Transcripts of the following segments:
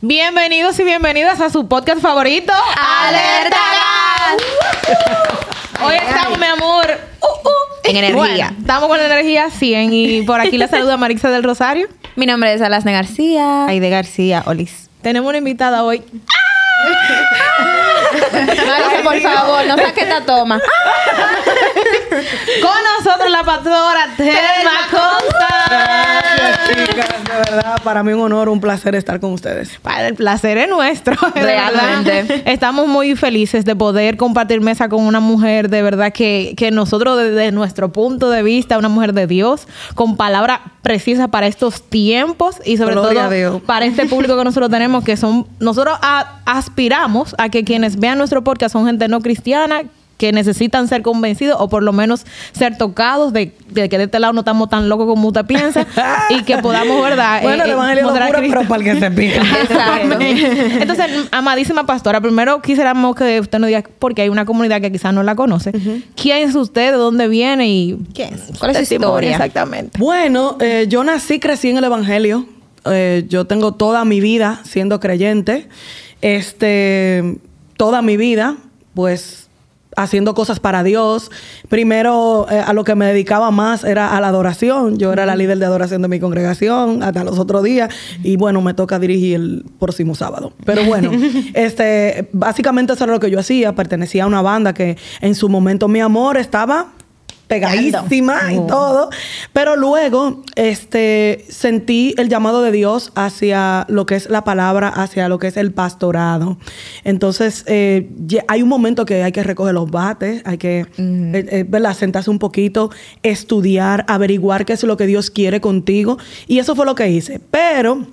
Bienvenidos y bienvenidas a su podcast favorito, ¡Alerta Hoy estamos, mi amor, uh, uh, En energía. bueno, estamos con energía 100 y por aquí la saluda Marixa del Rosario. Mi nombre es Alasne García. Aide García, Olis. Tenemos una invitada hoy. Marisa, por favor, no saques esta toma. Con nosotros la pastora Telma Costa. Chicas. De verdad, para mí un honor, un placer estar con ustedes. Para el placer es nuestro. Realmente. Estamos muy felices de poder compartir mesa con una mujer de verdad que, que nosotros desde nuestro punto de vista, una mujer de Dios, con palabras precisas para estos tiempos y sobre Gloria todo para este público que nosotros tenemos, que son, nosotros a- aspiramos a que quienes vean nuestro podcast son gente no cristiana que necesitan ser convencidos o por lo menos ser tocados de, de que de este lado no estamos tan locos como usted piensa y que podamos, ¿verdad? Bueno, Eh, el eh, evangelio no mostrar a cura, Cristo. pero para el que se pide. Exacto. Entonces, amadísima pastora, primero quisiéramos que usted nos diga, porque hay una comunidad que quizás no la conoce, ¿quién es usted? ¿De dónde viene? y ¿Quién es? ¿Cuál es su historia? Exactamente. Bueno, eh, yo nací, crecí en el Evangelio. Eh, yo tengo toda mi vida siendo creyente. Este, toda mi vida, pues haciendo cosas para Dios. Primero, eh, a lo que me dedicaba más era a la adoración. Yo era la líder de adoración de mi congregación hasta los otros días. Y bueno, me toca dirigir el próximo sábado. Pero bueno, este, básicamente eso era lo que yo hacía. Pertenecía a una banda que en su momento mi amor estaba pegadísima y todo. Pero luego, este, sentí el llamado de Dios hacia lo que es la palabra, hacia lo que es el pastorado. Entonces, eh, hay un momento que hay que recoger los bates, hay que, eh, eh, ¿verdad? Sentarse un poquito, estudiar, averiguar qué es lo que Dios quiere contigo. Y eso fue lo que hice. Pero,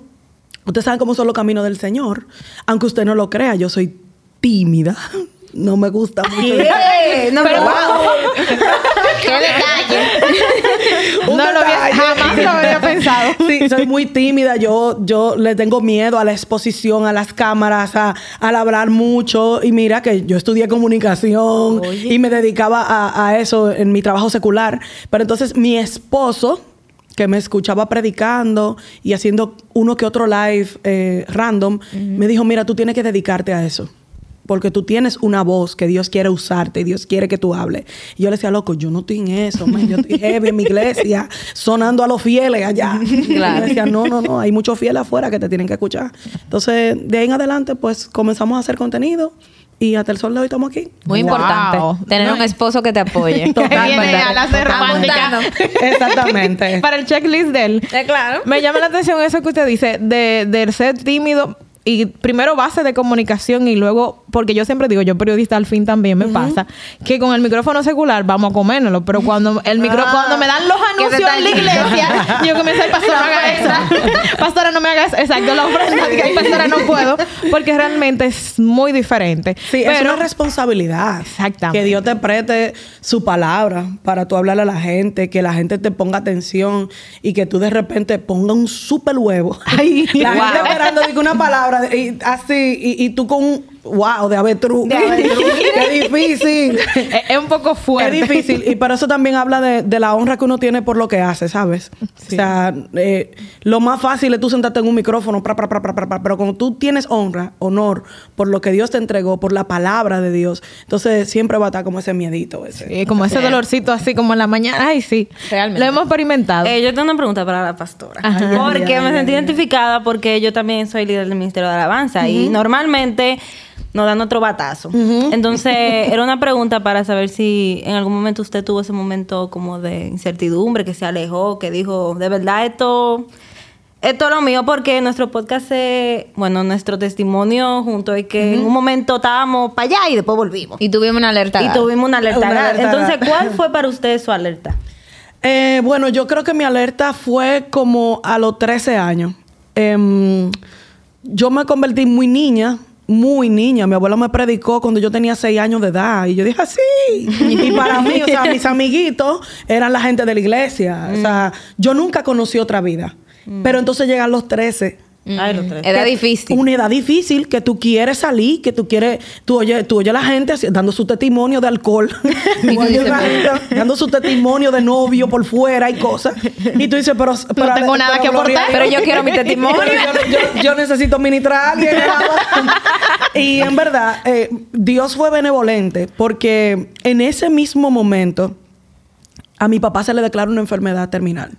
ustedes saben cómo son los caminos del Señor. Aunque usted no lo crea, yo soy tímida. No me gusta mucho. No, Pero- ¡Qué detalle! Un No lo había- jamás lo había pensado. Sí, soy muy tímida. Yo, yo le tengo miedo a la exposición, a las cámaras, a, al hablar mucho. Y mira que yo estudié comunicación y me dedicaba a, a eso en mi trabajo secular. Pero entonces mi esposo, que me escuchaba predicando y haciendo uno que otro live eh, random, me dijo, mira, tú tienes que dedicarte a eso. Porque tú tienes una voz que Dios quiere usarte y Dios quiere que tú hables. Y yo le decía, loco, yo no estoy en eso, man. Yo estoy heavy en mi iglesia, sonando a los fieles allá. Y Claro. yo decía, no, no, no, hay muchos fieles afuera que te tienen que escuchar. Entonces, de ahí en adelante, pues comenzamos a hacer contenido y hasta el sol de hoy estamos aquí. Muy Wow. importante. Tener un esposo que te apoye. Viene a la. Exactamente. Para el checklist de él. Eh, claro. Me llama la atención eso que usted dice de, de ser tímido y primero base de comunicación y luego, porque yo siempre digo, yo periodista al fin también me pasa, que con el micrófono secular vamos a comérnoslo, pero cuando el micro, Ah. cuando me dan los anuncios en la iglesia, yo comienzo a pastora, no haga eso. pastora, no me haga eso. Exacto, la ofrenda, que pastora, no puedo, porque realmente es muy diferente. Sí, es una responsabilidad. Exactamente. Que Dios te preste su palabra para tú hablarle a la gente, que la gente te ponga atención y que tú de repente ponga un súper huevo. Ay, la wow. gente esperando una palabra y, así y, y tú con wow de avestruz. Qué difícil. es, es un poco fuerte. Es difícil, y pero eso también habla de, de la honra que uno tiene por lo que hace, ¿sabes? O sea, eh, lo más fácil es tú sentarte en un micrófono, pra, pra, pra, pra, pra, pra, pero cuando tú tienes honra, honor por lo que Dios te entregó, por la palabra de Dios, entonces siempre va a estar como ese miedito. Ese. Sí, como ese dolorcito así como en la mañana. Ay, sí. Realmente. Lo hemos experimentado. Eh, yo tengo una pregunta para la pastora. Ajá. Porque Ay, me ay, sentí ay, identificada porque yo también soy líder del Ministerio de Alabanza y normalmente nos dan otro batazo. Entonces, era una pregunta para saber si en algún momento usted tuvo ese momento como de incertidumbre, que se alejó, que dijo, de verdad esto... Esto es lo mío porque nuestro podcast, es- bueno, nuestro testimonio junto es que en un momento estábamos para allá y después volvimos. Y tuvimos una alerta. Y tuvimos una alerta. Una alerta Entonces. ¿cuál fue para usted su alerta? Eh, bueno, yo creo que mi alerta fue como a los 13 años. Em, yo me convertí muy niña, muy niña. Mi abuelo me predicó cuando yo tenía 6 años de edad. Y yo dije, así. y para mí, o sea, mis amiguitos eran la gente de la iglesia. O sea, yo nunca conocí otra vida. Pero entonces llegan los 13 Ay, los tres. Edad difícil. Una edad difícil que tú quieres salir, que tú quieres, tú oyes, tú oyes a la gente así, dando su testimonio de alcohol, Tú gente dando su testimonio de novio por fuera y cosas. Y tú dices, pero, pero tengo nada que aportar. Pero yo quiero mi testimonio. yo, yo- yo necesito ministrar a alguien. y en verdad, eh, Dios fue benevolente porque en ese mismo momento a mi papá se le declaró una enfermedad terminal.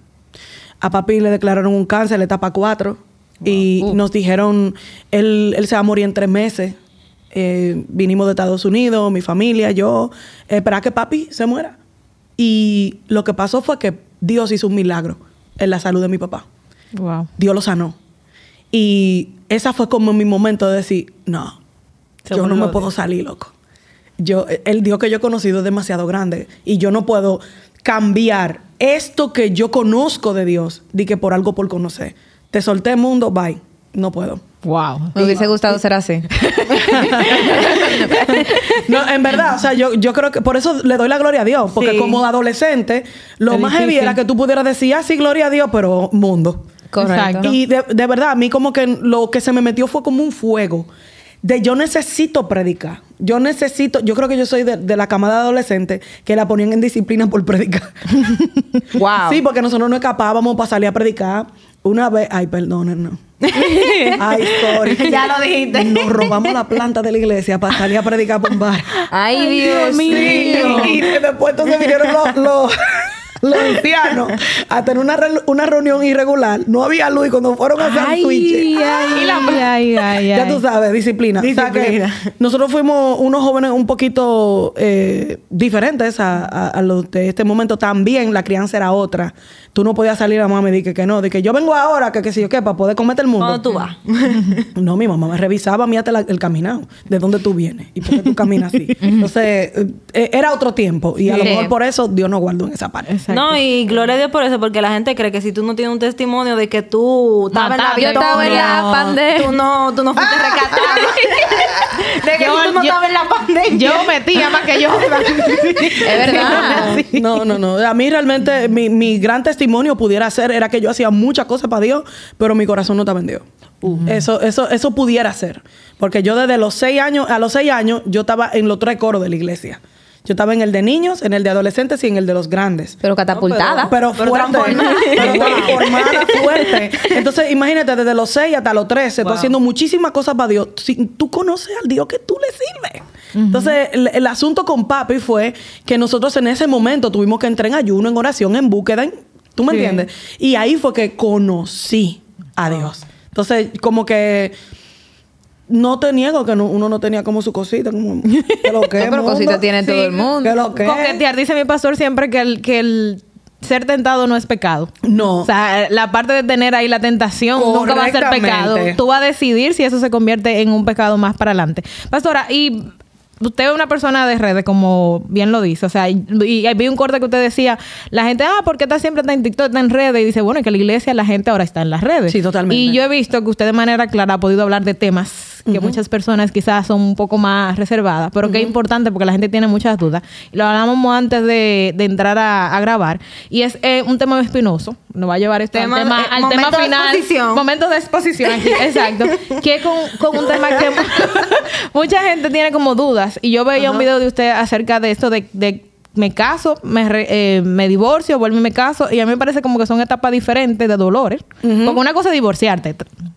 A papi le declararon un cáncer, etapa 4. Y nos dijeron, él, él se va a morir en tres meses. Eh, vinimos de Estados Unidos, mi familia, yo, esperar que papi se muera. Y lo que pasó fue que Dios hizo un milagro en la salud de mi papá. Wow. Dios lo sanó. Y esa fue como mi momento de decir, no, Se yo no me puedo salir, loco. Yo, el Dios que yo he conocido es demasiado grande y yo no puedo cambiar esto que yo conozco de Dios, de que por algo por conocer. Te solté mundo, bye. No puedo. Wow. Me hubiese gustado ser así. No, en verdad, o sea, yo, yo creo que por eso le doy la gloria a Dios, porque Sí. como adolescente, lo Es más heavy era que tú pudieras decir, ah, sí, gloria a Dios, pero mundo. Correcto. Y de, de verdad, a mí como que lo que se me metió fue como un fuego. De yo necesito predicar. Yo necesito, yo creo que yo soy de, de la camada de adolescentes que la ponían en disciplina por predicar. Wow. Sí, porque nosotros no escapábamos para salir a predicar. Una vez, ay, perdónen, no. ay, sorry. Ya lo dijiste. Nos robamos la planta de la iglesia para salir a predicar por un bar. Ay, Dios Sí, mío. y después entonces vinieron los, los, los ancianos a tener una, re- una reunión irregular. No había luz y cuando fueron a hacer Ay, switch. ay, ay, ay, Ya tú sabes, disciplina. O sea que Disciplina. nosotros fuimos unos jóvenes un poquito eh, diferentes a, a- a los de este momento. También la crianza era otra. Tú no podías salir a mamá y decir que no, de que yo vengo ahora, que qué sé yo qué, para poder comerte el mundo. ¿Cuándo tú vas? No, mi mamá me revisaba a mí hasta la- el caminado, de dónde tú vienes y por qué tú caminas así. Entonces, eh, era otro tiempo y a lo mejor por eso Dios nos guardó en esa parte. Exacto. No, y gloria a Dios por eso, porque la gente cree que si tú no tienes un testimonio de que tú estabas en la estaba en la victoria, pandemia. Tú no, tú no fuiste rescatado. de que Yo- tú no estabas en la pandemia. Yo metía más que yo. Es verdad. No, no, no. A mí realmente mi, mi gran testimonio pudiera ser era que yo hacía muchas cosas para Dios, pero mi corazón no estaba en Dios. Eso, eso, eso pudiera ser. Porque yo desde los seis años, a los seis años, yo estaba en los tres coros de la iglesia. Yo estaba en el de niños, en el de adolescentes y en el de los grandes. Pero catapultada. Pero Pero fuerte. transformada. Pero transformada fuerte. Entonces, imagínate, desde los 6 hasta los 13, tú Wow. haciendo muchísimas cosas para Dios. Si tú conoces al Dios que tú le sirves. Entonces, el, el asunto con papi fue que nosotros en ese momento tuvimos que entrar en ayuno, en oración, en búsqueda. en- ¿Tú me Sí. entiendes? Y ahí fue que conocí a Dios. Entonces, como que no te niego que no- uno no tenía como su cosita. Como, que lo que No, pero cosita tiene todo el mundo. Que lo que es. Coquetear, dice mi pastor siempre que el, que el ser tentado no es pecado. No. O sea, la parte de tener ahí la tentación nunca va a ser pecado. Tú vas a decidir si eso se convierte en un pecado más para adelante. Pastora, y usted es una persona de redes, como bien lo dice. O sea, y, y vi un corte que usted decía, la gente, ah, ¿por qué está siempre está en TikTok, está en redes? Y dice, bueno, es que la iglesia, la gente ahora está en las redes. Sí, totalmente. Y yo he visto que usted de manera clara ha podido hablar de temas que muchas personas quizás son un poco más reservadas, pero que es importante porque la gente tiene muchas dudas. Lo hablábamos antes de, de entrar a, a grabar. Y es eh, un tema espinoso. Nos va a llevar esto Tema- al tema, eh, al tema momento de final. exposición. Momento de exposición aquí, exacto. que con, con un tema que mucha gente tiene como dudas. Y yo veía un video de usted acerca de esto de, de me caso, me, re- eh, me divorcio, vuelvo y me caso. Y a mí me parece como que son etapas diferentes de dolores. Porque una cosa es divorciarte.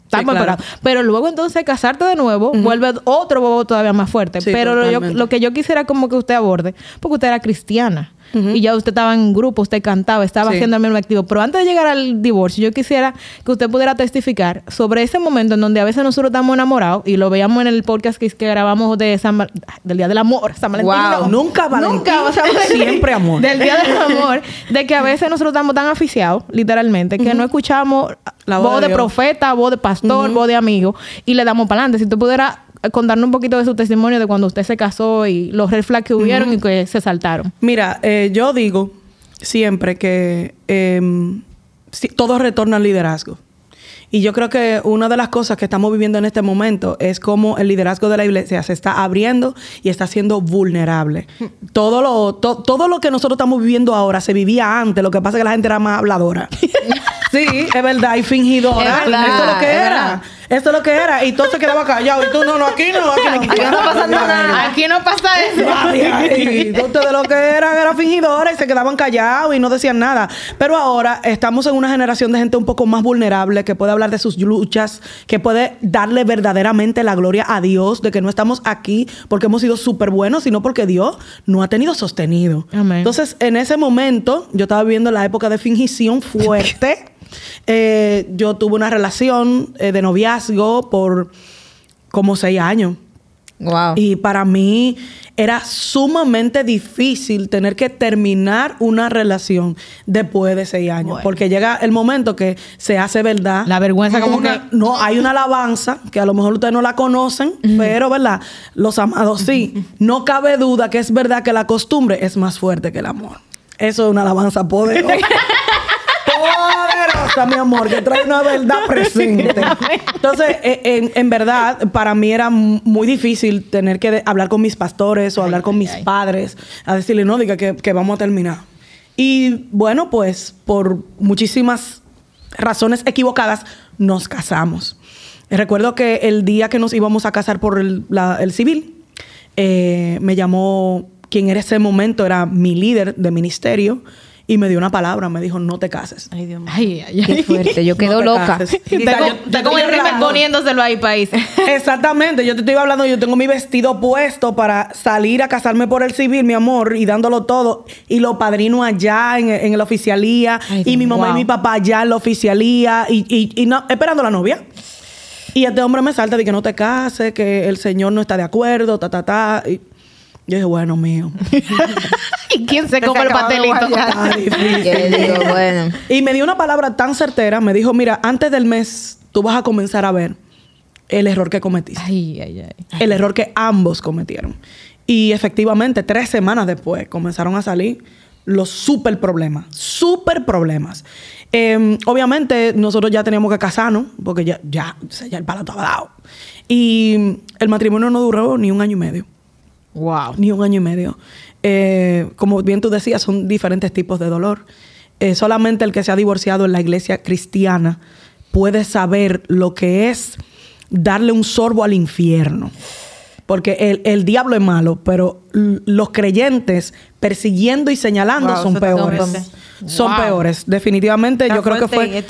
claro. preparados. Pero luego entonces casarte de nuevo vuelve otro bobo todavía más fuerte. Sí, Pero lo, yo- lo que yo quisiera como que usted aborde, porque usted era cristiana. Y ya usted estaba en grupo, usted cantaba, estaba Sí. haciendo el mismo activo. Pero antes de llegar al divorcio, yo quisiera que usted pudiera testificar sobre ese momento en donde a veces nosotros estamos enamorados y lo veíamos en el podcast que, que grabamos de San Val- del Día del Amor, San Valentín. Wow. no. Nunca Valentín, Nunca Valentín. siempre amor. Del Día del Amor. De que a veces nosotros estamos tan aficiados, literalmente, que no escuchamos La voz voz de Dios. profeta, voz de pastor, voz de amigo y le damos para adelante. Si tú pudieras contarnos un poquito de su testimonio de cuando usted se casó y los red flags que hubieron y que se saltaron. Mira, eh, yo digo siempre que em, todo retorna al liderazgo. Y yo creo que una de las cosas que estamos viviendo en este momento es cómo el liderazgo de la iglesia se está abriendo y está siendo vulnerable. Todo lo, to- todo lo que nosotros estamos viviendo ahora se vivía antes, lo que pasa es que la gente era más habladora. Sí, es verdad, y fingidora. Es verdad, Eso es lo que es era. Eso es lo que era. Y todo se quedaba callado. Y tú, no, no, aquí no, aquí no. Aquí no pasando nada. Aquí no pasa eso. Entonces, de lo que eran, era fingidora y se quedaban callados y no decían nada. Pero ahora estamos en una generación de gente un poco más vulnerable que puede hablar de sus luchas, que puede darle verdaderamente la gloria a Dios de que no estamos aquí porque hemos sido súper buenos, sino porque Dios no ha tenido sostenido. Amén. Entonces, en ese momento, yo estaba viviendo la época de fingición fuerte. Eh, yo tuve una relación eh, de noviazgo por como seis años. Wow. Y para mí era sumamente difícil tener que terminar una relación después de seis años. Bueno. Porque llega el momento que se hace verdad. La vergüenza como Una- que- No, hay una alabanza que a lo mejor ustedes no la conocen, pero, ¿verdad? Los amados sí. No cabe duda que es verdad que la costumbre es más fuerte que el amor. Eso es una alabanza poderosa. poderosa, mi amor, que trae una verdad presente. Entonces, eh, en, en verdad, para mí era muy difícil tener que hablar con mis pastores o hablar con mis padres a decirle, no, diga que, que vamos a terminar. Y bueno, pues por muchísimas razones equivocadas, nos casamos. Recuerdo que el día que nos íbamos a casar por el, la- el civil, eh, me llamó quien era ese momento, era mi líder de ministerio, y me dio una palabra, me dijo, no te cases. Ay, Dios mío. Ay, ay, Qué ay. fuerte. Yo quedo No te loca. cases. Está como, el hablando- poniéndoselo ahí, país. Exactamente, yo te estoy hablando, yo tengo mi vestido puesto para salir a casarme por el civil, mi amor, y dándolo todo, y los padrinos allá en, en la oficialía, Ay, y mi mamá y mi papá allá en la oficialía, y, y- y no- esperando a la novia. Y este hombre me salta de que no te cases, que el señor no está de acuerdo, ta, ta, ta. Y yo dije, bueno, mío. ¿Y quién se come el pastelito? digo, bueno. Y me dio una palabra tan certera, me dijo, mira, antes del mes tú vas a comenzar a ver el error que cometiste. Ay, ay, ay. el error que ambos cometieron. Y efectivamente, tres semanas después comenzaron a salir los super problemas, super problemas. Eh, obviamente, nosotros ya teníamos que casarnos, porque ya, ya, o sea, ya el palo estaba dado. Y el matrimonio no duró ni un año y medio. Wow. Ni un año y medio. Eh, como bien tú decías, son diferentes tipos de dolor. Eh, solamente el que se ha divorciado en la iglesia cristiana puede saber lo que es darle un sorbo al infierno. Porque el, el diablo es malo, pero los creyentes persiguiendo y señalando Wow, son peores. Son peores. Definitivamente Está yo creo que fue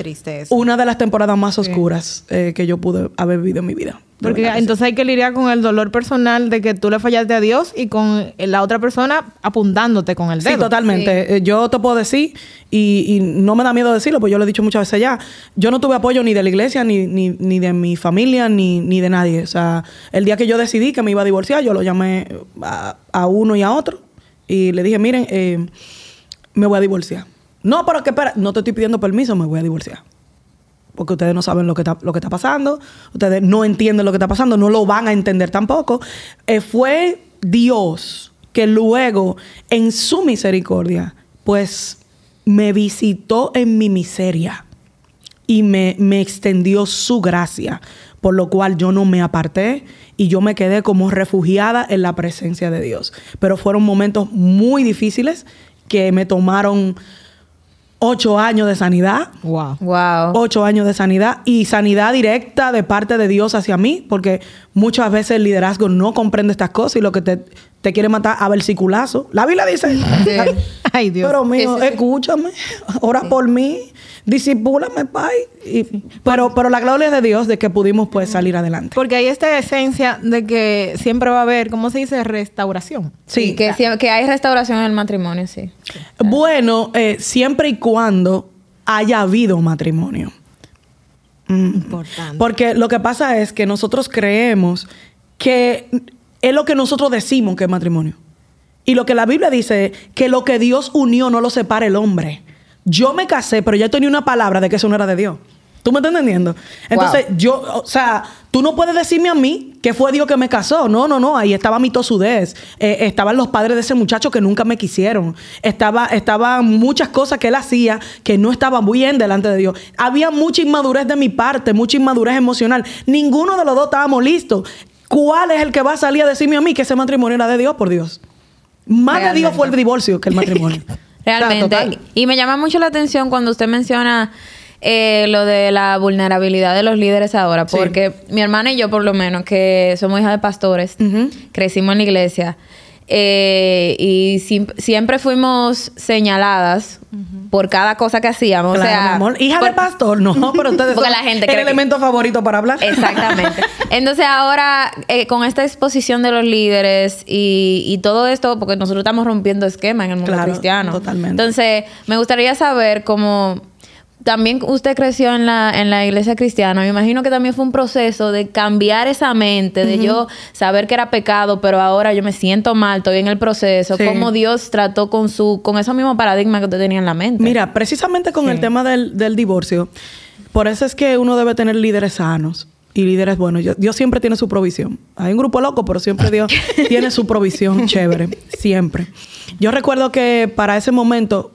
una de las temporadas más oscuras eh, que yo pude haber vivido en mi vida. Porque entonces hay que lidiar con el dolor personal de que tú le fallaste a Dios y con la otra persona apuntándote con el dedo. Sí, totalmente. Eh, Yo te puedo decir, y, y no me da miedo decirlo, pues yo lo he dicho muchas veces ya, yo no tuve apoyo ni de la iglesia, ni, ni, ni de mi familia, ni, ni de nadie. O sea, el día que yo decidí que me iba a divorciar, yo lo llamé a, a uno y a otro y le dije, miren, eh, me voy a divorciar. No, pero que espera, no te estoy pidiendo permiso, me voy a divorciar. Porque ustedes no saben lo que está, lo que está pasando, ustedes no entienden lo que está pasando, no lo van a entender tampoco. Eh, fue Dios que luego, en su misericordia, pues me visitó en mi miseria y me, me extendió su gracia, por lo cual yo no me aparté y yo me quedé como refugiada en la presencia de Dios. Pero fueron momentos muy difíciles que me tomaron ocho años de sanidad, Wow. Wow. ocho años de sanidad y sanidad directa de parte de Dios hacia mí, porque muchas veces el liderazgo no comprende estas cosas y lo que te, te quiere matar a versiculazo. La Biblia dice, Ay, Dios. pero mío, Sí, sí, sí. escúchame, ora por mí, disipúlame, Pai. Y- pero, pero la gloria es de Dios de que pudimos pues salir adelante. Porque hay esta esencia de que siempre va a haber, ¿cómo se dice? Restauración. Sí, que, que hay restauración en el matrimonio, sí. Bueno, eh, siempre y cuando haya habido matrimonio. Mm. Importante. Porque lo que pasa es que nosotros creemos que es lo que nosotros decimos que es matrimonio. Y lo que la Biblia dice es que lo que Dios unió no lo separa el hombre. Yo me casé, pero ya tenía una palabra de que eso no era de Dios. ¿Tú me estás entendiendo? Entonces, yo, o sea, tú no puedes decirme a mí que fue Dios que me casó. No, no, no. Ahí estaba mi tosudez. Eh, estaban los padres de ese muchacho que nunca me quisieron. Estaba, estaban muchas cosas que él hacía que no estaban bien delante de Dios. Había mucha inmadurez de mi parte, mucha inmadurez emocional. Ninguno de los dos estábamos listos. ¿Cuál es el que va a salir a decirme a mí que ese matrimonio era de Dios por Dios? Más de Dios fue el divorcio que el matrimonio. Realmente. y me llama mucho la atención cuando usted menciona eh, lo de la vulnerabilidad de los líderes ahora, Sí. porque mi hermana y yo, por lo menos, que somos hijas de pastores, crecimos en la iglesia eh, y siempre fuimos señaladas por cada cosa que hacíamos. Claro, o sea, mi amor. Hija por- de pastor, no, pero ustedes Porque son la gente el que- elemento favorito para hablar. Exactamente. Entonces ahora, eh, con esta exposición de los líderes y, y todo esto, porque nosotros estamos rompiendo esquema en el mundo Claro, cristiano. totalmente. Entonces, me gustaría saber cómo... También usted creció en la, en la iglesia cristiana. Me imagino que también fue un proceso de cambiar esa mente, de yo saber que era pecado, pero ahora yo me siento mal, estoy en el proceso. Sí. Cómo Dios trató con su con ese mismo paradigma que usted tenía en la mente. Mira, precisamente con el tema del, del divorcio, por eso es que uno debe tener líderes sanos y líderes buenos. Yo- Dios siempre tiene su provisión. Hay un grupo loco, pero siempre Dios tiene su provisión chévere. Siempre. Yo recuerdo que para ese momento,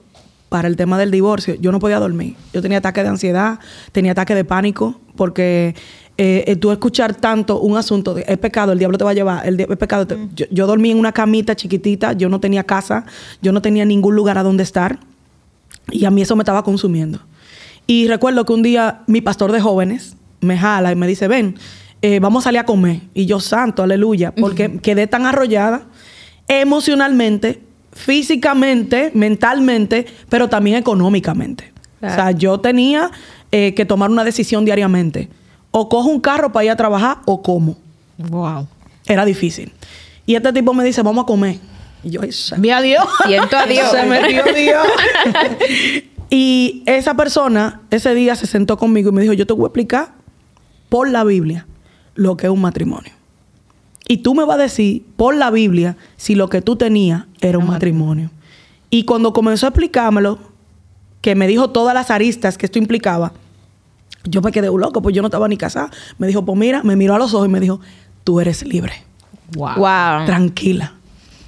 para el tema del divorcio, yo no podía dormir. Yo tenía ataque de ansiedad, tenía ataque de pánico, porque eh, eh, tú escuchar tanto un asunto de es pecado, el diablo te va a llevar, el es pecado. te- yo, yo dormí en una camita chiquitita, yo no tenía casa, yo no tenía ningún lugar a donde estar. Y a mí eso me estaba consumiendo. Y recuerdo que un día mi pastor de jóvenes me jala y me dice, ven, eh, vamos a salir a comer. Y yo, santo, aleluya, porque quedé tan arrollada emocionalmente, físicamente, mentalmente, pero también económicamente. Claro. O sea, yo tenía eh, que tomar una decisión diariamente. O cojo un carro para ir a trabajar o como. Wow. Era difícil. Y este tipo me dice, vamos a comer. Y yo, Vi a Dios. Siento a Dios. se metió Dios. y esa persona ese día se sentó conmigo y me dijo, yo te voy a explicar por la Biblia lo que es un matrimonio. Y tú me vas a decir por la Biblia si lo que tú tenías era un matrimonio. Y cuando comenzó a explicármelo, que me dijo todas las aristas que esto implicaba, yo me quedé un loco, pues yo no estaba ni casada. Me dijo, pues mira, me miró a los ojos y me dijo, tú eres libre. Wow. Wow. Tranquila,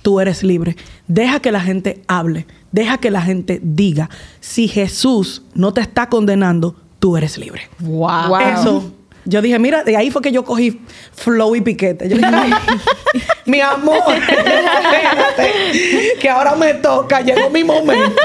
tú eres libre. Deja que la gente hable, deja que la gente diga. Si Jesús no te está condenando, tú eres libre. Wow. Wow. Eso. Yo dije, mira, de ahí fue que yo cogí flow y piquete. Yo dije, "Ay, mi amor, espérate, que ahora me toca, llegó mi momento.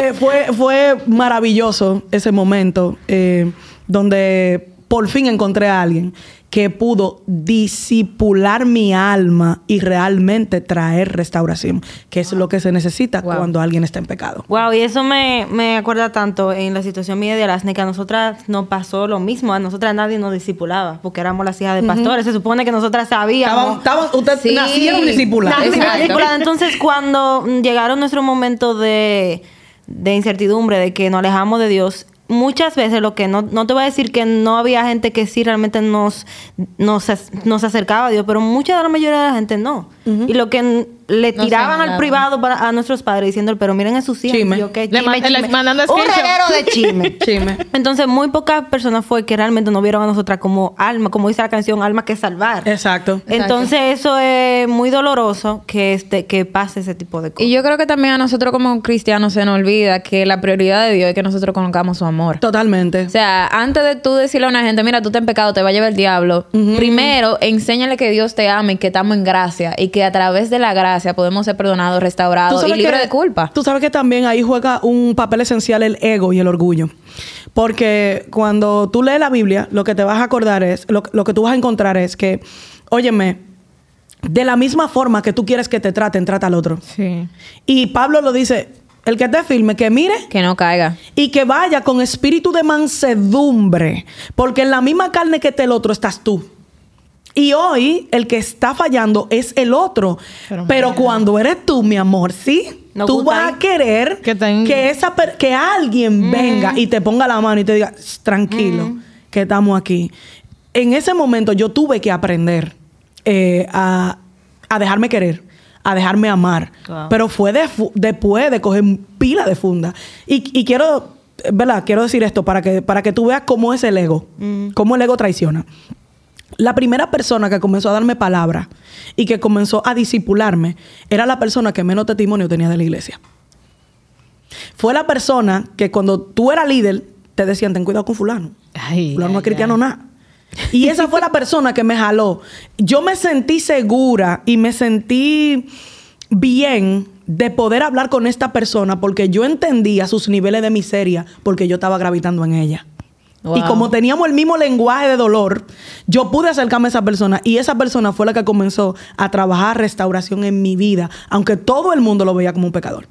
Eh, fue, fue maravilloso ese momento eh, donde por fin encontré a alguien que pudo disipular mi alma y realmente traer restauración, que es lo que se necesita Wow. cuando alguien está en pecado. Wow, y eso me, me acuerda tanto en la situación mía de Alasne que a nosotras nos pasó lo mismo. A nosotras nadie nos discipulaba porque éramos las hijas de pastores. Se supone que nosotras sabíamos. Estaban, ustedes Sí. nacieron discipuladas. Entonces, cuando llegaron nuestro momento de, de incertidumbre, de que nos alejamos de Dios, muchas veces lo que no, no te voy a decir que no había gente que sí realmente nos, nos, nos acercaba a Dios, pero mucha de la mayoría de la gente no. Y lo que le No tiraban al privado para, a nuestros padres diciendo, pero miren en sus hijos. Chisme. Y yo, ¿qué? Le mandando Un reguero de chisme. Chisme. Entonces, muy pocas personas fue que realmente nos vieron a nosotras como alma, como dice la canción, alma que salvar. Exacto. Entonces eso es muy doloroso que este que pase ese tipo de cosas. Y yo creo que también a nosotros como cristianos se nos olvida que la prioridad de Dios es que nosotros conozcamos su amor. Totalmente. O sea, antes de tú decirle a una gente, mira, tú estás en pecado, te va a llevar el diablo, primero enséñale que Dios te ama y que estamos en gracia y que a través de la gracia podemos ser perdonados, restaurados y libres que- de culpa. Tú sabes que también ahí juega un papel esencial el ego y el orgullo. Porque cuando tú lees la Biblia, lo que te vas a acordar es, lo, lo que tú vas a encontrar es que, óyeme, de la misma forma que tú quieres que te traten, trata al otro. Sí. Y Pablo lo dice, el que te firme, que mire Que no caiga. y que vaya con espíritu de mansedumbre, porque en la misma carne que está el otro estás tú. Y hoy el que está fallando es el otro. Pero cuando eres tú, mi amor, sí, tú vas ahí. a querer Que esa per- que alguien venga y te ponga la mano y te diga, "Shh, tranquilo, que estamos aquí. En ese momento yo tuve que aprender eh, a, a dejarme querer, a dejarme amar. Wow. Pero fue de fu- después de coger pila de funda. Y, y quiero, ¿verdad? Quiero decir esto para que, para que tú veas cómo es el ego, cómo el ego traiciona. La primera persona que comenzó a darme palabra y que comenzó a disipularme era la persona que menos testimonio tenía de la iglesia. Fue la persona que cuando tú eras líder te decían, ten cuidado con fulano. Ay, fulano no es cristiano nada. Y esa fue la persona que me jaló. Yo me sentí segura y me sentí bien de poder hablar con esta persona porque yo entendía sus niveles de miseria porque yo estaba gravitando en ella. Wow. Y como teníamos el mismo lenguaje de dolor, yo pude acercarme a esa persona y esa persona fue la que comenzó a trabajar restauración en mi vida, aunque todo el mundo lo veía como un pecador.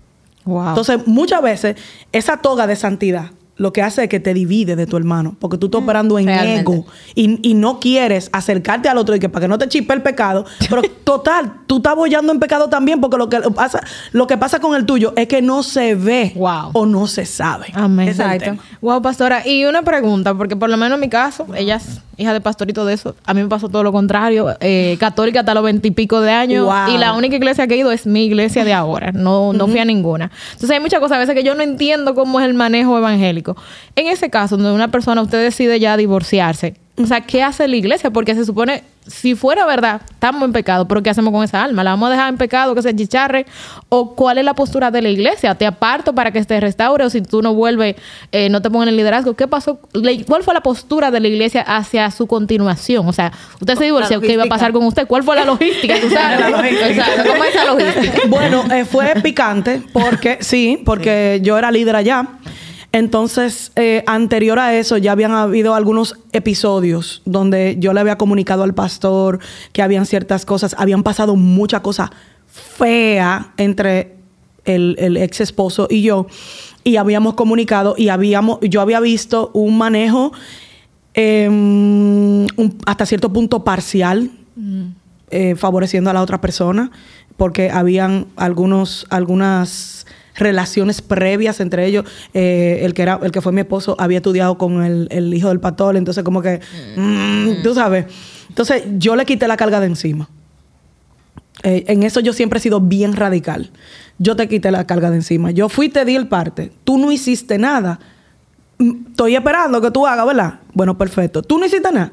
Wow. Entonces, muchas veces, esa toga de santidad lo que hace es que te divide de tu hermano, porque tú estás operando en realmente. ego y, y no quieres acercarte al otro y que para que no te chispe el pecado, pero total, tú estás bollando en pecado también, porque lo que pasa, lo que pasa con el tuyo es que no se ve Wow. o no se sabe. Amén. Exacto. Wow, pastora. Y una pregunta, porque por lo menos en mi caso, ella es hija de pastor y todo eso. A mí me pasó todo lo contrario. Eh, católica hasta los veintipico de años. Wow. Y la única iglesia que he ido es mi iglesia de ahora. No, no fui a ninguna. Entonces hay muchas cosas a veces que yo no entiendo cómo es el manejo evangélico. En ese caso, donde una persona, usted decide ya divorciarse. O sea, ¿qué hace la iglesia? Porque se supone, si fuera verdad, estamos en pecado, pero ¿qué hacemos con esa alma? ¿La vamos a dejar en pecado, que se chicharre? ¿O cuál es la postura de la iglesia? ¿Te aparto para que te restaure? ¿O si tú no vuelves, eh, no te pongan el liderazgo? ¿Qué pasó? ¿Cuál fue la postura de la iglesia hacia su continuación? O sea, usted se divorció, ¿qué iba a pasar con usted? ¿Cuál fue la logística? ¿Tú sabes? La logística. Exacto, ¿cómo es esa logística? Bueno, eh, fue picante porque sí, porque yo era líder allá. Entonces, eh, anterior a eso, ya habían habido algunos episodios donde yo le había comunicado al pastor que habían ciertas cosas, habían pasado muchas cosas feas entre el, el ex esposo y yo, y habíamos comunicado y habíamos, yo había visto un manejo eh, un- hasta cierto punto parcial eh, favoreciendo a la otra persona, porque habían algunos, algunas relaciones previas entre ellos. Eh, el que era, el que fue mi esposo había estudiado con el, el hijo del pastor, entonces como que, mm, tú sabes. Entonces yo le quité la carga de encima. Eh, en eso yo siempre he sido bien radical. Yo te quité la carga de encima. Yo fui y te di el parte. Tú no hiciste nada. Mm, Estoy esperando que tú hagas, ¿verdad? Bueno, perfecto. Tú no hiciste nada.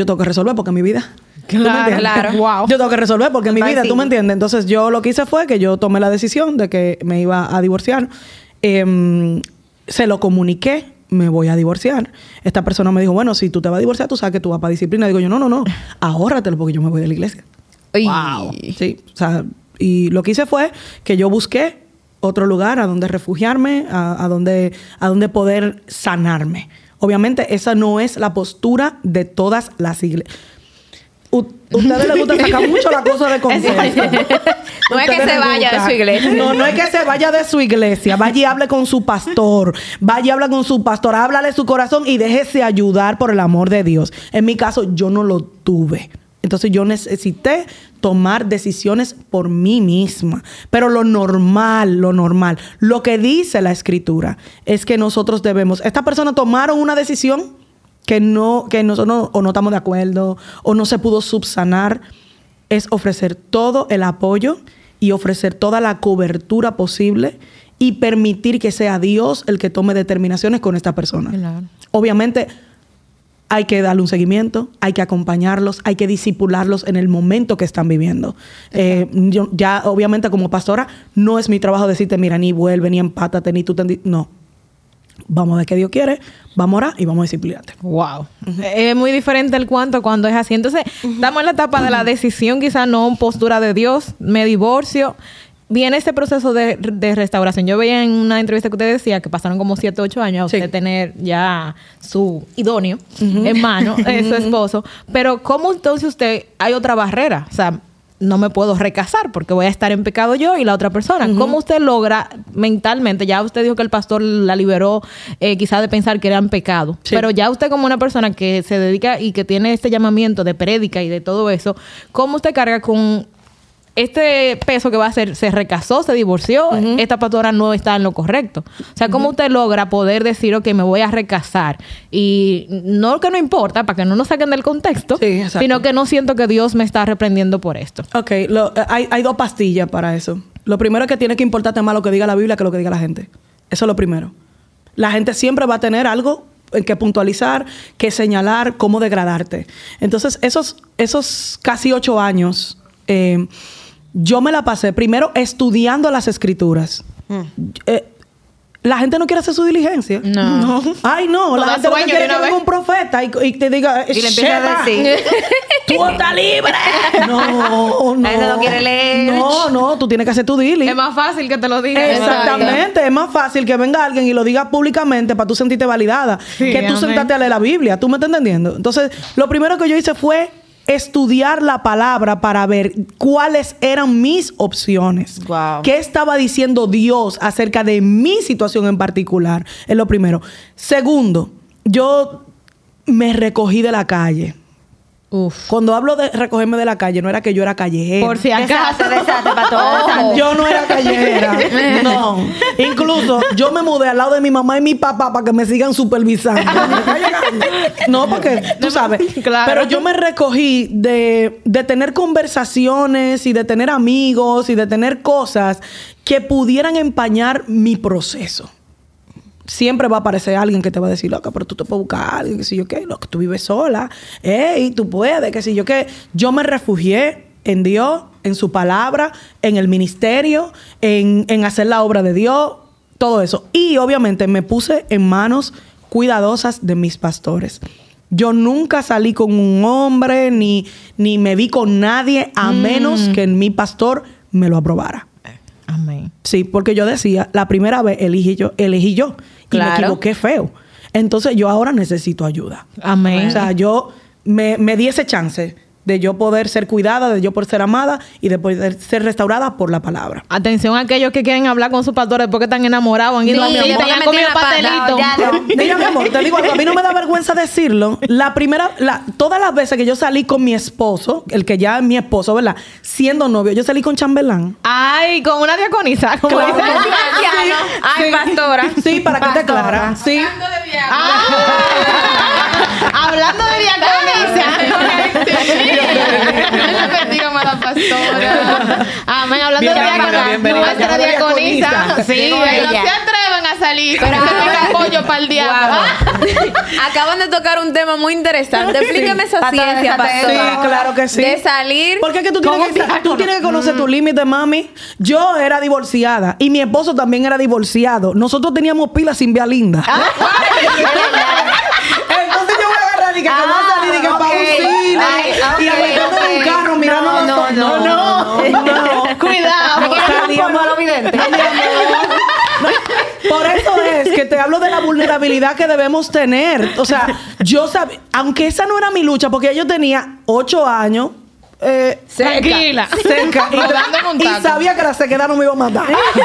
Yo tengo que resolver porque es mi vida. ¿Tú me Claro, claro. Wow. Yo tengo que resolver porque es mi vida, ¿tú me entiendes? Entonces yo lo que hice fue que yo tomé la decisión de que me iba a divorciar. Em, se lo comuniqué, me voy a divorciar. Esta persona me dijo, bueno, si tú te vas a divorciar, tú sabes que tú vas para disciplina. Digo yo, no, no, no, ahórratelo porque yo me voy de la iglesia. Uy. Sí, o sea, y lo que hice fue que yo busqué otro lugar a donde refugiarme, a, a donde, a donde poder sanarme. Obviamente, esa no es la postura de todas las iglesias. ustedes les gusta sacar mucho la cosa de contexto. No es que se vaya de su iglesia. No, no es que se vaya de su iglesia. Vaya y hable con su pastor. Vaya y habla con su pastor. Háblale su corazón y déjese ayudar por el amor de Dios. En mi caso, yo no lo tuve. Entonces yo necesité tomar decisiones por mí misma. Pero lo normal, lo normal, lo que dice la escritura es que nosotros debemos, esta persona tomaron una decisión que no, que nosotros o no estamos de acuerdo o no se pudo subsanar, es ofrecer todo el apoyo y ofrecer toda la cobertura posible y permitir que sea Dios el que tome determinaciones con esta persona. Claro. Obviamente hay que darle un seguimiento, hay que acompañarlos, hay que disipularlos en el momento que están viviendo. Eh, yo ya, obviamente, como pastora, no es mi trabajo decirte, mira, ni vuelve, ni empátate, ni tú te... endi-". No. Vamos a ver qué Dios quiere, vamos a orar y vamos a disciplinarte. Wow. Es muy diferente el cuanto cuando es así. Entonces, estamos en la etapa de la decisión, quizás no postura de Dios, me divorcio. Viene este proceso de, de restauración. Yo veía en una entrevista que usted decía que pasaron como 7, 8 años a Sí. usted tener ya su idóneo en mano, eh, su esposo. Pero, ¿cómo entonces usted hay otra barrera? O sea, no me puedo recasar porque voy a estar en pecado yo y la otra persona. ¿Cómo usted logra mentalmente? Ya usted dijo que el pastor la liberó eh, quizás de pensar que era en pecado. Sí. Pero ya usted como una persona que se dedica y que tiene este llamamiento de prédica y de todo eso, ¿cómo usted carga con este peso que va a ser? Se recasó, se divorció, esta pastora no está en lo correcto. O sea, ¿cómo usted logra poder decir, ok, me voy a recasar? Y no que no importa, para que no nos saquen del contexto, Sí, sino que no siento que Dios me está reprendiendo por esto. Ok, lo- eh, hay, hay dos pastillas para eso. Lo primero es que tiene que importarte más lo que diga la Biblia que lo que diga la gente. Eso es lo primero. La gente siempre va a tener algo en que puntualizar, que señalar, cómo degradarte. Entonces, esos, esos casi ocho años, eh, yo me la pasé primero estudiando las escrituras. Eh, La gente no quiere hacer su diligencia. No. Ay, no. La gente sueño quiere que venga un profeta y, y te diga, Y le empieza a "Sheba, decir. tú estás libre. No, no. Gente no quiere leer. No, no, tú tienes que hacer tu dili. Es más fácil que te lo diga. Exactamente, es más fácil que venga alguien y lo diga públicamente para tú sentirte validada Sí, que tú amén. sentarte a leer la Biblia. ¿Tú me estás entendiendo? Entonces, lo primero que yo hice fue estudiar la palabra para ver cuáles eran mis opciones. Wow. ¿Qué estaba diciendo Dios acerca de mi situación en particular? Es lo primero. Segundo, yo me recogí de la calle. Uf. Cuando hablo de recogerme de la calle, no era que yo era callejera. Por si acaso. Desastre, desastre para todos. desastre. Yo no era callejera. No. Incluso yo me mudé al lado de mi mamá y mi papá para que me sigan supervisando. No, porque tú sabes. Claro. Pero yo me recogí de, de tener conversaciones y de tener amigos y de tener cosas que pudieran empañar mi proceso. Siempre va a aparecer alguien que te va a decir, loca, pero tú te puedes buscar a alguien, que si yo qué, loca, tú vives sola, ey, tú puedes, que si yo qué. Yo me refugié en Dios, en su palabra, en el ministerio, en, en hacer la obra de Dios, todo eso. Y obviamente me puse en manos cuidadosas de mis pastores. Yo nunca salí con un hombre, ni, ni me vi con nadie, a menos que mi pastor me lo aprobara. Amén. Sí, porque yo decía, la primera vez elegí yo, elegí yo. Y me Claro. equivoqué feo. Entonces yo ahora necesito ayuda. Amén. O sea, yo me, me di ese chance de yo poder ser cuidada, de yo poder ser amada y de poder ser restaurada por la palabra. Atención a aquellos que quieren hablar con sus pastores porque están enamorados, han ido Sí, a mi amor, a han comido pastelito. No, ya no. Mira, mi amor, te digo algo, a mí no me da vergüenza decirlo. La primera, la, todas las veces que yo salí con mi esposo, el que ya es mi esposo, ¿verdad? Siendo novio, yo salí con chambelán. Ay, con una diaconisa. como Claro. dicen. Ay, pastora. Sí, para que te clara. Sí. Ah, hablando de diaconisa. Bendiga, mala pastora. Amén. Hablando de Bienvenida, diaconisa. bienvenida. Nuestra diaconisa. Sí, no se ella. atreven a salir. Pero es apoyo para el diablo. Acaban de tocar un tema muy interesante. Explíqueme esa ciencia, pastora. Sí, claro que sí. De salir. Porque es que tú tienes que, tú tienes que conocer tu límite, mami. Yo era divorciada y mi esposo también era divorciado. Nosotros teníamos pilas sin vía linda. Entonces yo voy a agarrar y que, que voy a salir y que para un cine Ay, y un carro mirando No, no, ojos. no, no, no. Cuidado. ¿Me quieres un polvo a lo vidente? No. Por eso es que te hablo de la vulnerabilidad que debemos tener. O sea, yo sabía, aunque esa no era mi lucha, porque yo tenía ocho años. Eh, Tranquila. Cerca. Y, y sabía que la sequedad no me iba a matar. Tú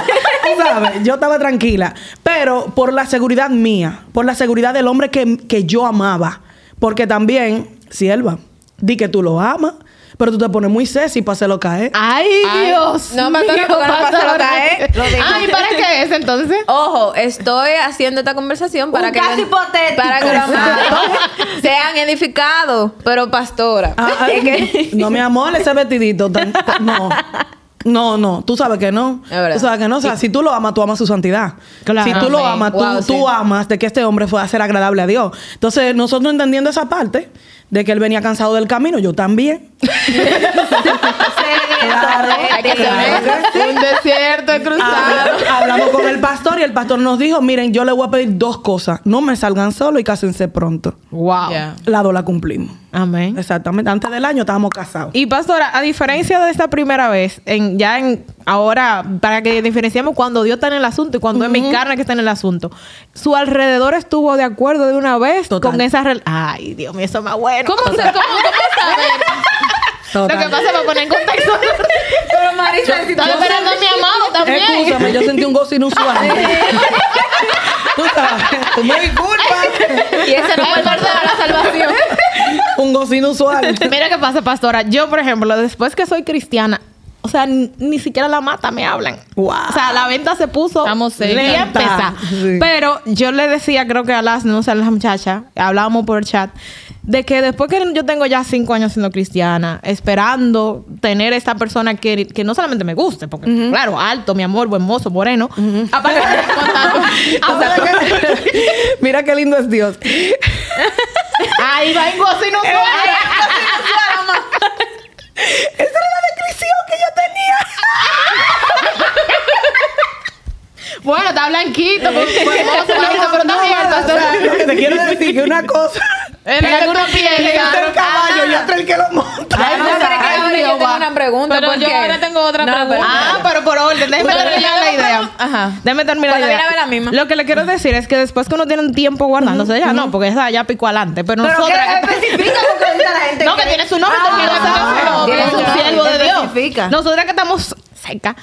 ¿Sabes? Yo estaba tranquila. Pero por la seguridad mía, por la seguridad del hombre que, que yo amaba. Porque también, sierva, di que tú lo amas, pero tú te pones muy sexy para hacerlo caer. Ay, Dios. No, mío, porque no pasa lo pastora. cae. Lo digo. Ay, ¿para qué es entonces? Ojo, estoy haciendo esta conversación para Un que caso los- hipotético. para que los sean edificados, pero pastora. Ah, ah, no, mi amor, ese vestidito. tan- no. No, no, tú sabes que no. Es verdad. Tú sabes que no. O sea, si tú lo amas, tú amas su santidad. Claro. Si tú lo amas, tú, Wow, tú sí. amas de que este hombre fue a ser agradable a Dios. Entonces, nosotros entendiendo esa parte de que él venía cansado del camino, yo también. Claro, que claro. Un desierto cruzado. Hablamos, hablamos con el pastor y el pastor nos dijo, miren, yo le voy a pedir dos cosas. No me salgan solo y cásense pronto. Wow. La dos la cumplimos. Amén. Exactamente. Antes del año estábamos casados. Y pastora, a diferencia de esta primera vez, en, ya en ahora, para que diferenciemos cuando Dios está en el asunto y cuando es mi carne que está en el asunto, su alrededor estuvo de acuerdo de una vez Total. con esa rel- Ay, Dios mío, eso es más bueno. ¿Cómo, se, cómo, cómo? Total. Lo que pasa para poner en contexto. Pero Marisa, si Estaba esperando a mi amado también. Escúchame, yo sentí un gozo inusual. Tú sabes, tú me disculpas. y ese no fue el de la salvación. Inusual. Mira qué pasa, pastora. Yo, por ejemplo, después que soy cristiana, o sea, ni, siquiera la mata me hablan. Wow. O sea, la venta se puso Estamos pesada. Sí. Pero yo le decía, creo que a las, no sé, a las muchachas, hablábamos por el chat, de que después que yo tengo ya cinco años siendo cristiana, esperando tener esta persona que, que no solamente me guste, porque claro, alto, mi amor, buen mozo, moreno. Aparte, O sea, que- Mira qué lindo es Dios. ahí va en gozo inusual. Esa era la descripción que yo tenía. Bueno, está blanquito. muy hermoso, bonito, pero también el o pastor- sea, lo que te quiero decir que una cosa En es alguna pieza. el caballo y otra el que lo monta. Ay, no, pero es que yo tengo va. una pregunta. Pero yo porque- ahora tengo otra No, pregunta. Ah, pero por orden, déjeme No, terminar la idea. Ajá. Déjeme terminar la idea. la misma. Lo que le quiero decir es que después que uno tiene un tiempo guardándose, ya no, porque esa ya picó adelante. Pero, Pero nosotras. que especifica porque la gente No, que tiene su nombre, Ah, también tiene su nombre, es un siervo de Dios. Nosotras que estamos cerca,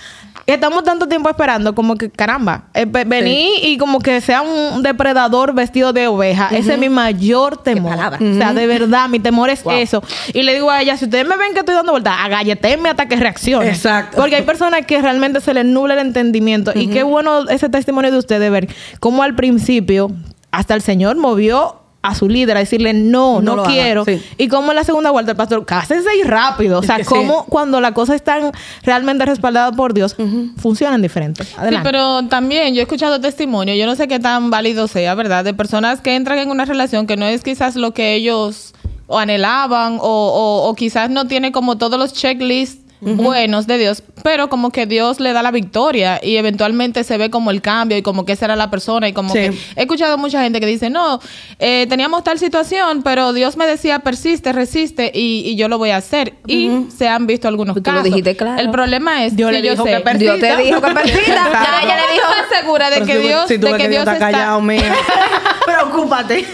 estamos tanto tiempo esperando, como que caramba, eh, ve- vení y como que sea un depredador vestido de oveja. Ese es mi mayor temor. O sea, de verdad, mi temor es eso. Y le digo a ella, si ustedes me ven que estoy dando vueltas, agalletenme hasta que reaccione. Exacto. Porque hay personas que realmente se les nubla el entendimiento. Y qué bueno ese testimonio de usted de ver cómo al principio hasta el Señor movió a su líder a decirle no, No no, lo haga, quiero. sí. Y como en la segunda vuelta el pastor, cásense y rápido. O sea, que sí. como cuando la cosa está realmente respaldada por Dios, funcionan diferentes. Sí, Adelante. pero también yo he escuchado testimonios, yo no sé qué tan válido sea, ¿verdad? De personas que entran en una relación que no es quizás lo que ellos o anhelaban o, o- o quizás no tiene como todos los checklists buenos de Dios, pero como que Dios le da la victoria y eventualmente se ve como el cambio y como que esa era la persona y como Sí. que he escuchado mucha gente que dice, no, eh, teníamos tal situación, pero Dios me decía, persiste, resiste y, y yo lo voy a hacer. Y se han visto algunos Tú lo casos. dijiste claro. El problema es Dios que le yo dijo sé, que persista. Dios te dijo que persista. ya, ya, ya le dijo. estoy segura de Pero que si- Dios, si tú de ves que Dios está está, callado. Preocúpate.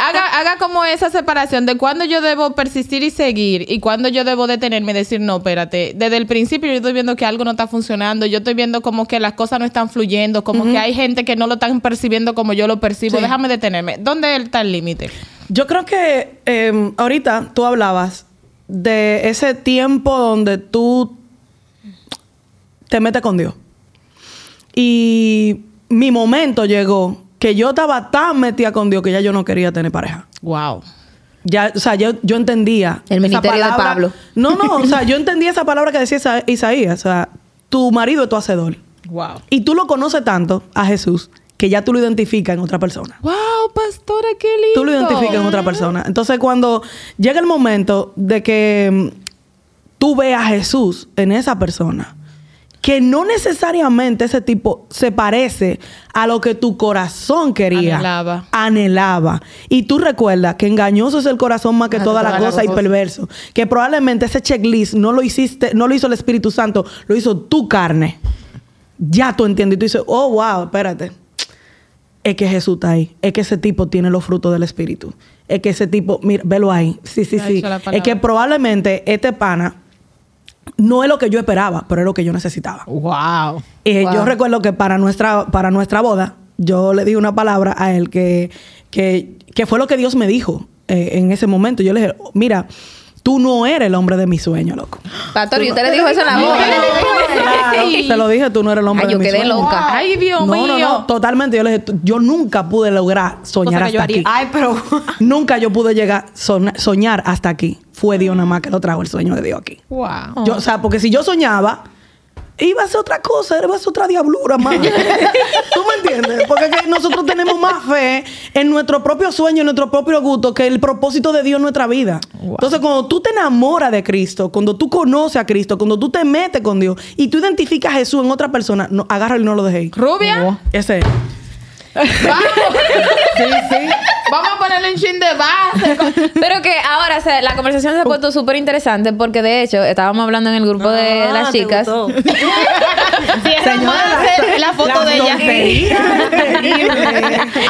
haga, haga como esa separación de cuándo yo debo persistir y seguir y cuándo yo debo detenerme y decir, no, espérate, desde el principio yo estoy viendo que algo no está funcionando, yo estoy viendo como que las cosas no están fluyendo, como que hay gente que no lo están percibiendo como yo lo percibo, Sí. déjame detenerme. ¿Dónde está el límite? Yo creo que eh, ahorita tú hablabas de ese tiempo donde tú te metes con Dios. Y mi momento llegó que yo estaba tan metida con Dios que ya yo no quería tener pareja. Wow. Ya, o sea, yo, yo entendía. El esa ministerio de Pablo. No, no, o sea, yo entendía esa palabra que decía Isa- Isaías. O sea, tu marido es tu hacedor. Wow. Y tú lo conoces tanto a Jesús que ya tú lo identificas en otra persona. Wow, pastora, qué lindo. Tú lo identificas en otra persona. Entonces, cuando llega el momento de que mm, tú veas a Jesús en esa persona, que no necesariamente ese tipo se parece a lo que tu corazón quería. Anhelaba. Anhelaba. Y tú recuerdas que engañoso es el corazón más que toda la cosa y perverso. Que probablemente ese checklist no lo hiciste, no lo hizo el Espíritu Santo, lo hizo tu carne. Ya tú entiendes. Y tú dices, oh, wow, espérate es que Jesús está ahí. Es que ese tipo tiene los frutos del Espíritu. Es que ese tipo, mira, velo ahí. Sí, sí, sí. Es que probablemente este pana no es lo que yo esperaba, pero es lo que yo necesitaba. wow. Eh, Wow. Yo recuerdo que para nuestra, para nuestra boda, yo le di una palabra a él que, que, que fue lo que Dios me dijo eh, en ese momento. Yo le dije, mira, tú no eres el hombre de mi sueño, loco. Pastor, ¿y usted le dijo eso en la boda? Claro, se lo dije, tú no eres el hombre Ay, de yo mi quedé sueño. loca. Ay, Dios No, mío. no, no, totalmente. Yo le dije, yo nunca pude lograr soñar yo hasta haría. aquí. Ay, pero. Nunca yo pude llegar a soñar hasta aquí. Fue Dios nada más que lo trajo el sueño de Dios aquí. Wow. Yo, o sea, porque si yo soñaba, iba a ser otra cosa, iba a ser otra diablura más. ¿Tú me entiendes? Porque es que nosotros tenemos más fe en nuestro propio sueño, en nuestro propio gusto, que el propósito de Dios en nuestra vida. Entonces, cuando tú te enamoras de Cristo, cuando tú conoces a Cristo, cuando tú te metes con Dios y tú identificas a Jesús en otra persona, no, agárralo y no lo dejéis. Rubia, Ese es. Vamos. Sí, sí. vamos a ponerle un chin de base. Pero que ahora o sea, la conversación se ha puesto súper interesante porque de hecho estábamos hablando en el grupo de Ah, las ¿te chicas. Si la foto de ella.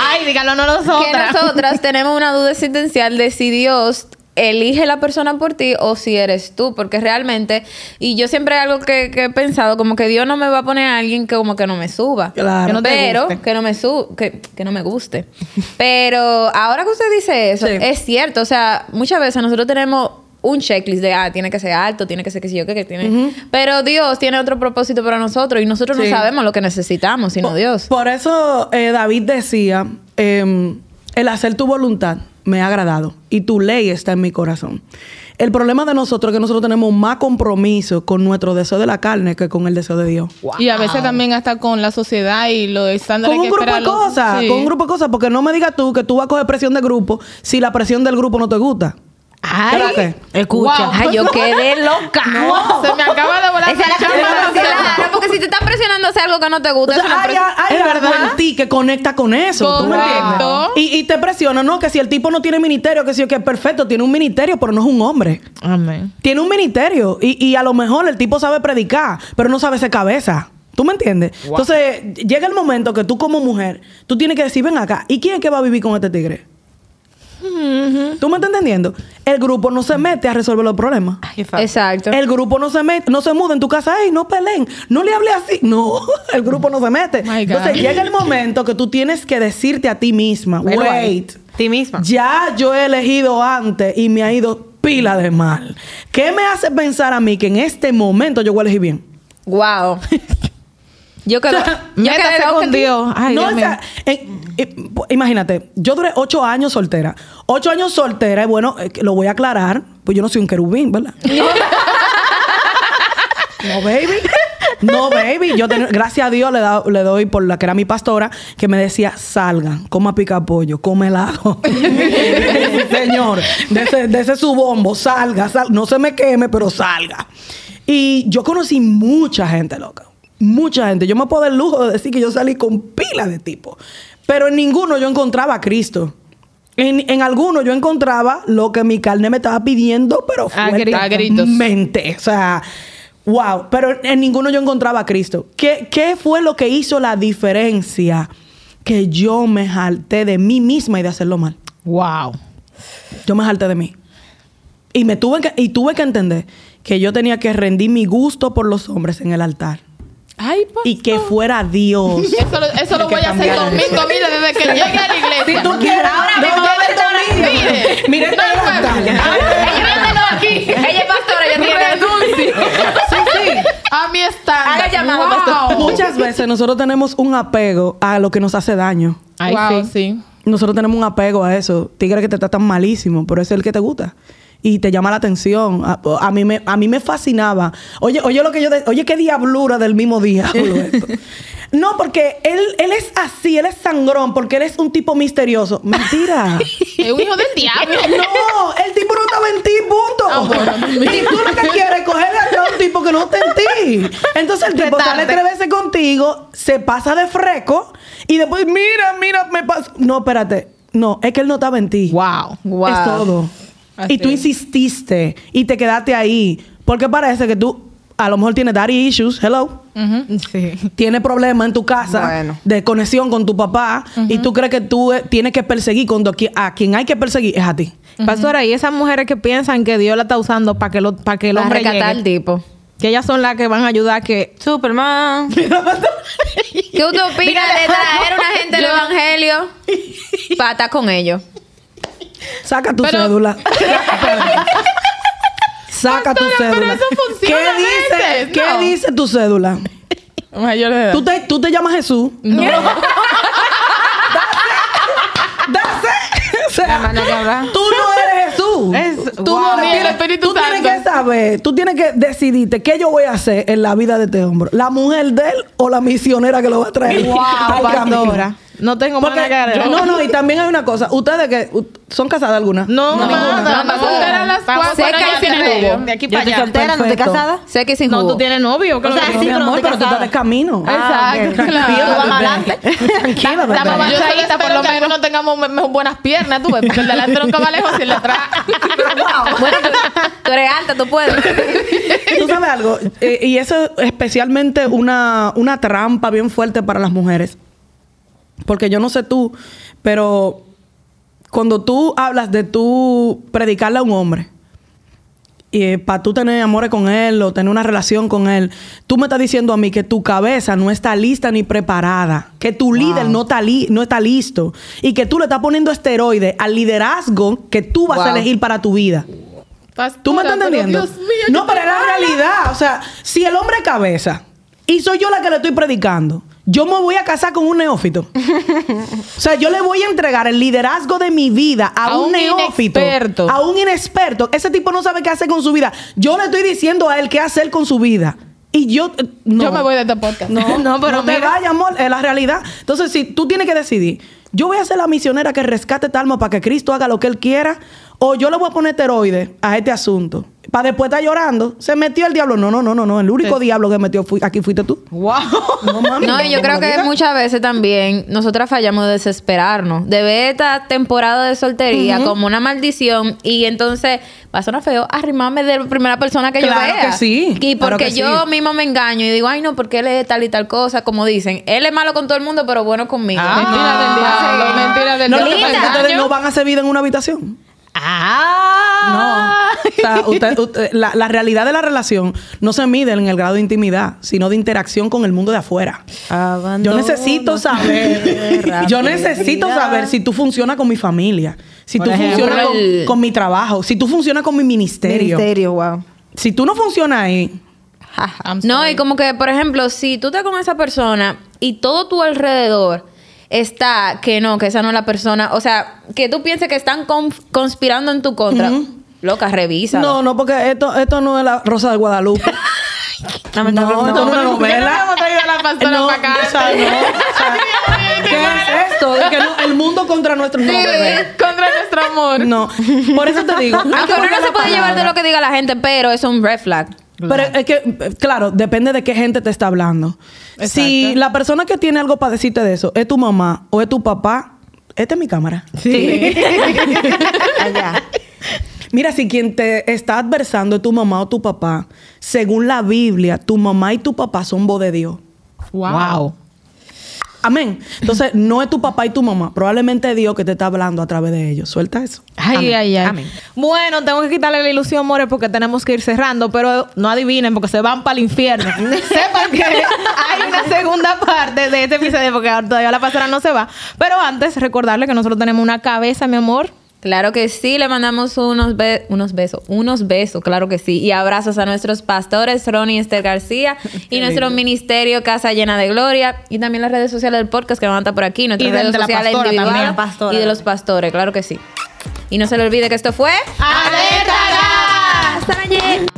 Ay, dígalo, no que nosotras. nosotras tenemos una duda existencial de si Dios elige la persona por ti o si eres tú, porque realmente, y yo siempre algo que, que he pensado, como que Dios no me va a poner a alguien que como que no me suba. Claro. Que no te pero que no me su que, que no me guste. Pero ahora que usted dice eso, Sí. es cierto, o sea, muchas veces nosotros tenemos un checklist de, ah, tiene que ser alto, tiene que ser que sí yo, que, que tiene. Pero Dios tiene otro propósito para nosotros y nosotros Sí. no sabemos lo que necesitamos, sino Dios. Por eso eh, David decía, em, el hacer tu voluntad me ha agradado y tu ley está en mi corazón. El problema de nosotros es que nosotros tenemos más compromiso con nuestro deseo de la carne que con el deseo de Dios. Y a veces también hasta con la sociedad y los estándares Con un que grupo de los- cosas, Sí. con un grupo de cosas, porque no me digas tú que tú vas a coger presión de grupo si la presión del grupo no te gusta. Ay, Espérate. Escucha. Wow. Ay, yo quedé loca. Se me acaba de volar Esa es la chamba Claro, porque si te están presionando a hacer algo que no te O gusta, sea, es una hay, hay Es algo verdad. en ti que conecta con eso. ¿tú me entiendes? Y, y te presiona, ¿no? Que si el tipo no tiene ministerio, que si que perfecto, tiene un ministerio, pero no es un hombre. Amén. Tiene un ministerio. Y, y a lo mejor el tipo sabe predicar, pero no sabe ser cabeza. ¿Tú me entiendes? Entonces, llega el momento que tú como mujer, tú tienes que decir, ven acá, ¿y quién es que va a vivir con este tigre? ¿Tú me estás entendiendo? El grupo no se mete a resolver los problemas. Exacto. El grupo no se mete, no se muda en tu casa, ¡ey, no peleen! No le hable así. No, el grupo no se mete. My God. Entonces llega el momento que tú tienes que decirte a ti misma, wait, Ti misma. ya yo he elegido antes y me ha ido pila de mal. ¿Qué me hace pensar a mí que en este momento yo voy a elegir bien? Wow. Yo quedo. O sea, yo Métase quedé con. Dios. Ay, no, Dios o mío. sea, en- eh, imagínate, yo duré ocho años soltera. Ocho años soltera, y bueno, eh, lo voy a aclarar, pues yo no soy un querubín, ¿verdad? no, baby. No, baby. Yo ten- gracias a Dios le, da- le doy por la que era mi pastora, que me decía, salgan, coma pica pollo, come helado. Señor, de ese, de ese su bombo, salga, sal- no se me queme, pero salga. Y yo conocí mucha gente loca. Mucha gente. Yo me puedo dar el lujo de decir que yo salí con pila de tipos. Pero en ninguno yo encontraba a Cristo. En, en alguno yo encontraba lo que mi carne me estaba pidiendo, pero fuertemente. O sea, wow. Pero en ninguno yo encontraba a Cristo. ¿Qué, ¿Qué fue lo que hizo la diferencia? Que yo me jalté de mí misma y de hacerlo mal. Wow. Yo me jalté de mí. Y me tuve que, y tuve que entender que yo tenía que rendir mi gusto por los hombres en el altar. Ay. Y que fuera Dios. Eso lo, eso voy a hacer domingo, mira, desde que llegue a la iglesia. Si tú quieres, Ahora no, mismo. Mire, Mira esta no. Ella aquí. Ella es pastora, ella tiene Renuncio. Sí, sí. A mi estándar. Haga llamado, pastor. Muchas veces nosotros tenemos un apego a lo que nos hace daño. Ay, wow, sí. sí. Nosotros tenemos un apego a eso. Tigre que te tratan malísimo, pero es el que te gusta. Y te llama la atención. A, a mí, me, a mí me fascinaba. Oye, oye lo que yo... de- oye, qué diablura del mismo diablo esto. No, porque él, él es así, él es sangrón, porque él es un tipo misterioso. Mentira. Es un hijo del diablo. No, el tipo no estaba en ti, punto. Ah, bueno. y tú lo que quieres es cogerle a un tipo que no está en ti. Entonces el tipo sale tres veces contigo, se pasa de freco y después, mira, mira, me pasa. No, espérate. No, es que él no estaba en ti. Wow. Wow. Es todo. Así y tú insististe y te quedaste ahí. Porque parece que tú a lo mejor tienes daddy issues, hello. Sí. Tienes problemas en tu casa Bueno. de conexión con tu papá y tú crees que tú eh, tienes que perseguir cuando a quien hay que perseguir es a ti. Pastora, y esas mujeres que piensan que Dios la está usando para que, lo, para que el hombre al tipo. que ellas son las que van a ayudar a que... Superman. ¿Qué usted opina de traer una gente del evangelio para estar con ellos? Saca tu Pero- cédula. Saca tu pero cédula. eso funciona ¿Qué dice, ¿qué no. dice tu cédula? Mayor de edad. ¿Tú te, tú te llamas Jesús. No. Dase. O sea, tú no eres Jesús. Es- tú wow. no el eres Espíritu Tú tienes que saber, tú tienes que decidirte qué yo voy a hacer en la vida de este hombre. ¿La mujer de él o la misionera que lo va a traer? Wow, pastora. No tengo más nada que no, no, y también hay una cosa. Ustedes que son casadas algunas. No, No, ninguna. nada, No, soltera a las cuatro, ya y sin jugo. novio. De aquí para allá. soltera, no estoy casada. Sé que sin No, tú tienes novio. O sea. No, sí, pero no amor, estoy pero tú estás de camino. Exacto, Tranquila, claro. Vamos adelante. Tranquila. Yo solo por espero lo que menos. algunos tengamos buenas piernas, tú ves, porque el delante nunca va lejos y el de atrás. Bueno, tú, eres alta, tú puedes. Tú sabes algo, Eh, y eso es especialmente una, una trampa bien fuerte para las mujeres. Porque yo no sé tú, pero cuando tú hablas de tú predicarle a un hombre, y para tú tener amores con él o tener una relación con él, tú me estás diciendo a mí que tu cabeza no está lista ni preparada, que tu líder no está, li- no está listo y que tú le estás poniendo esteroides al liderazgo que tú vas a elegir para tu vida. ¿Tú me estás pero entendiendo? Dios mío, yo no, pero es la realidad. O sea, si el hombre es cabeza y soy yo la que le estoy predicando, yo me voy a casar con un neófito. o sea, yo le voy a entregar el liderazgo de mi vida a, A un, un neófito. inexperto. A un inexperto. Ese tipo no sabe qué hacer con su vida. Yo le estoy diciendo a él qué hacer con su vida. Y yo... eh, no. Yo me voy de este podcast. No, no, pero no te vayas, amor. Es la realidad. Entonces, si tú tienes que decidir, yo voy a ser la misionera que rescate esta alma para que Cristo haga lo que Él quiera, o yo le voy a poner esteroides a este asunto, para después estar llorando, se metió el diablo. No, no, no, no, no. El único diablo que metió fui- aquí fuiste tú. Wow. No, mami, No, y yo creo que muchas veces también nosotras fallamos de desesperarnos, de ver esta temporada de soltería como una maldición y entonces va a sonar feo arrimarme de la primera persona que Claro yo vea. que sí, Y claro porque que yo sí. mismo me engaño y digo, ay no, porque él es tal y tal cosa, como dicen. Él es malo con todo el mundo, pero bueno conmigo. Mentira del diablo, mentira del No, lo diablo. que pasa es que ustedes no van a hacer vida en una habitación. Ah. No. O sea, usted- usted- la, la realidad de la relación no se mide en el grado de intimidad, sino de interacción con el mundo de afuera. Yo necesito saber, yo necesito saber si tú funcionas con mi familia, si Por tú ejemplo, funcionas con, el- con mi trabajo, si tú funcionas con mi ministerio. Ministerio, wow. Si tú no funcionas ahí, No, y como que, por ejemplo, si tú estás con esa persona y todo tu alrededor está que no, que esa no es la persona, o sea, que tú pienses que están con- conspirando en tu contra, loca, revisa. no, no, porque esto, esto no es la Rosa de Guadalupe. no, esto no es una ¿Por qué no traído la pastora No, para acá? o sea, no, o sea, ¿Qué es esto? De que no- el mundo contra nuestro no, bebé. Contra nuestro amor. No, por eso te digo. Aunque uno no se puede llevar de palabra. lo que diga la gente, pero es un red flag. Pero es que, claro, depende de qué gente te está hablando. Si la persona que tiene algo para decirte de eso es tu mamá o es tu papá, esta es mi cámara. Sí. Allá. Mira, si quien te está adversando es tu mamá o tu papá, según la Biblia, tu mamá y tu papá son voz de Dios. wow. Amén. Entonces, no es tu papá y tu mamá, probablemente es Dios que te está hablando a través de ellos. Suelta eso. Ay, Amén. ay, ay. Amén. Bueno, tengo que quitarle la ilusión, More, porque tenemos que ir cerrando, pero no adivinen porque se van para el infierno. Sepan que hay una segunda parte de este episodio porque todavía la pastora no se va. Pero antes, recordarle que nosotros tenemos una cabeza, mi amor. Claro que sí, le mandamos unos, be unos besos, unos besos, claro que sí. Y abrazos a nuestros pastores, Ronnie y Esther García, y nuestro ministerio Casa Llena de Gloria, y también las redes sociales del podcast que van a estar por aquí, nuestras y redes de sociales individuales y de los pastores, claro que sí. Y no se le olvide que esto fue... ¡Alerta! ¡Hasta mañana!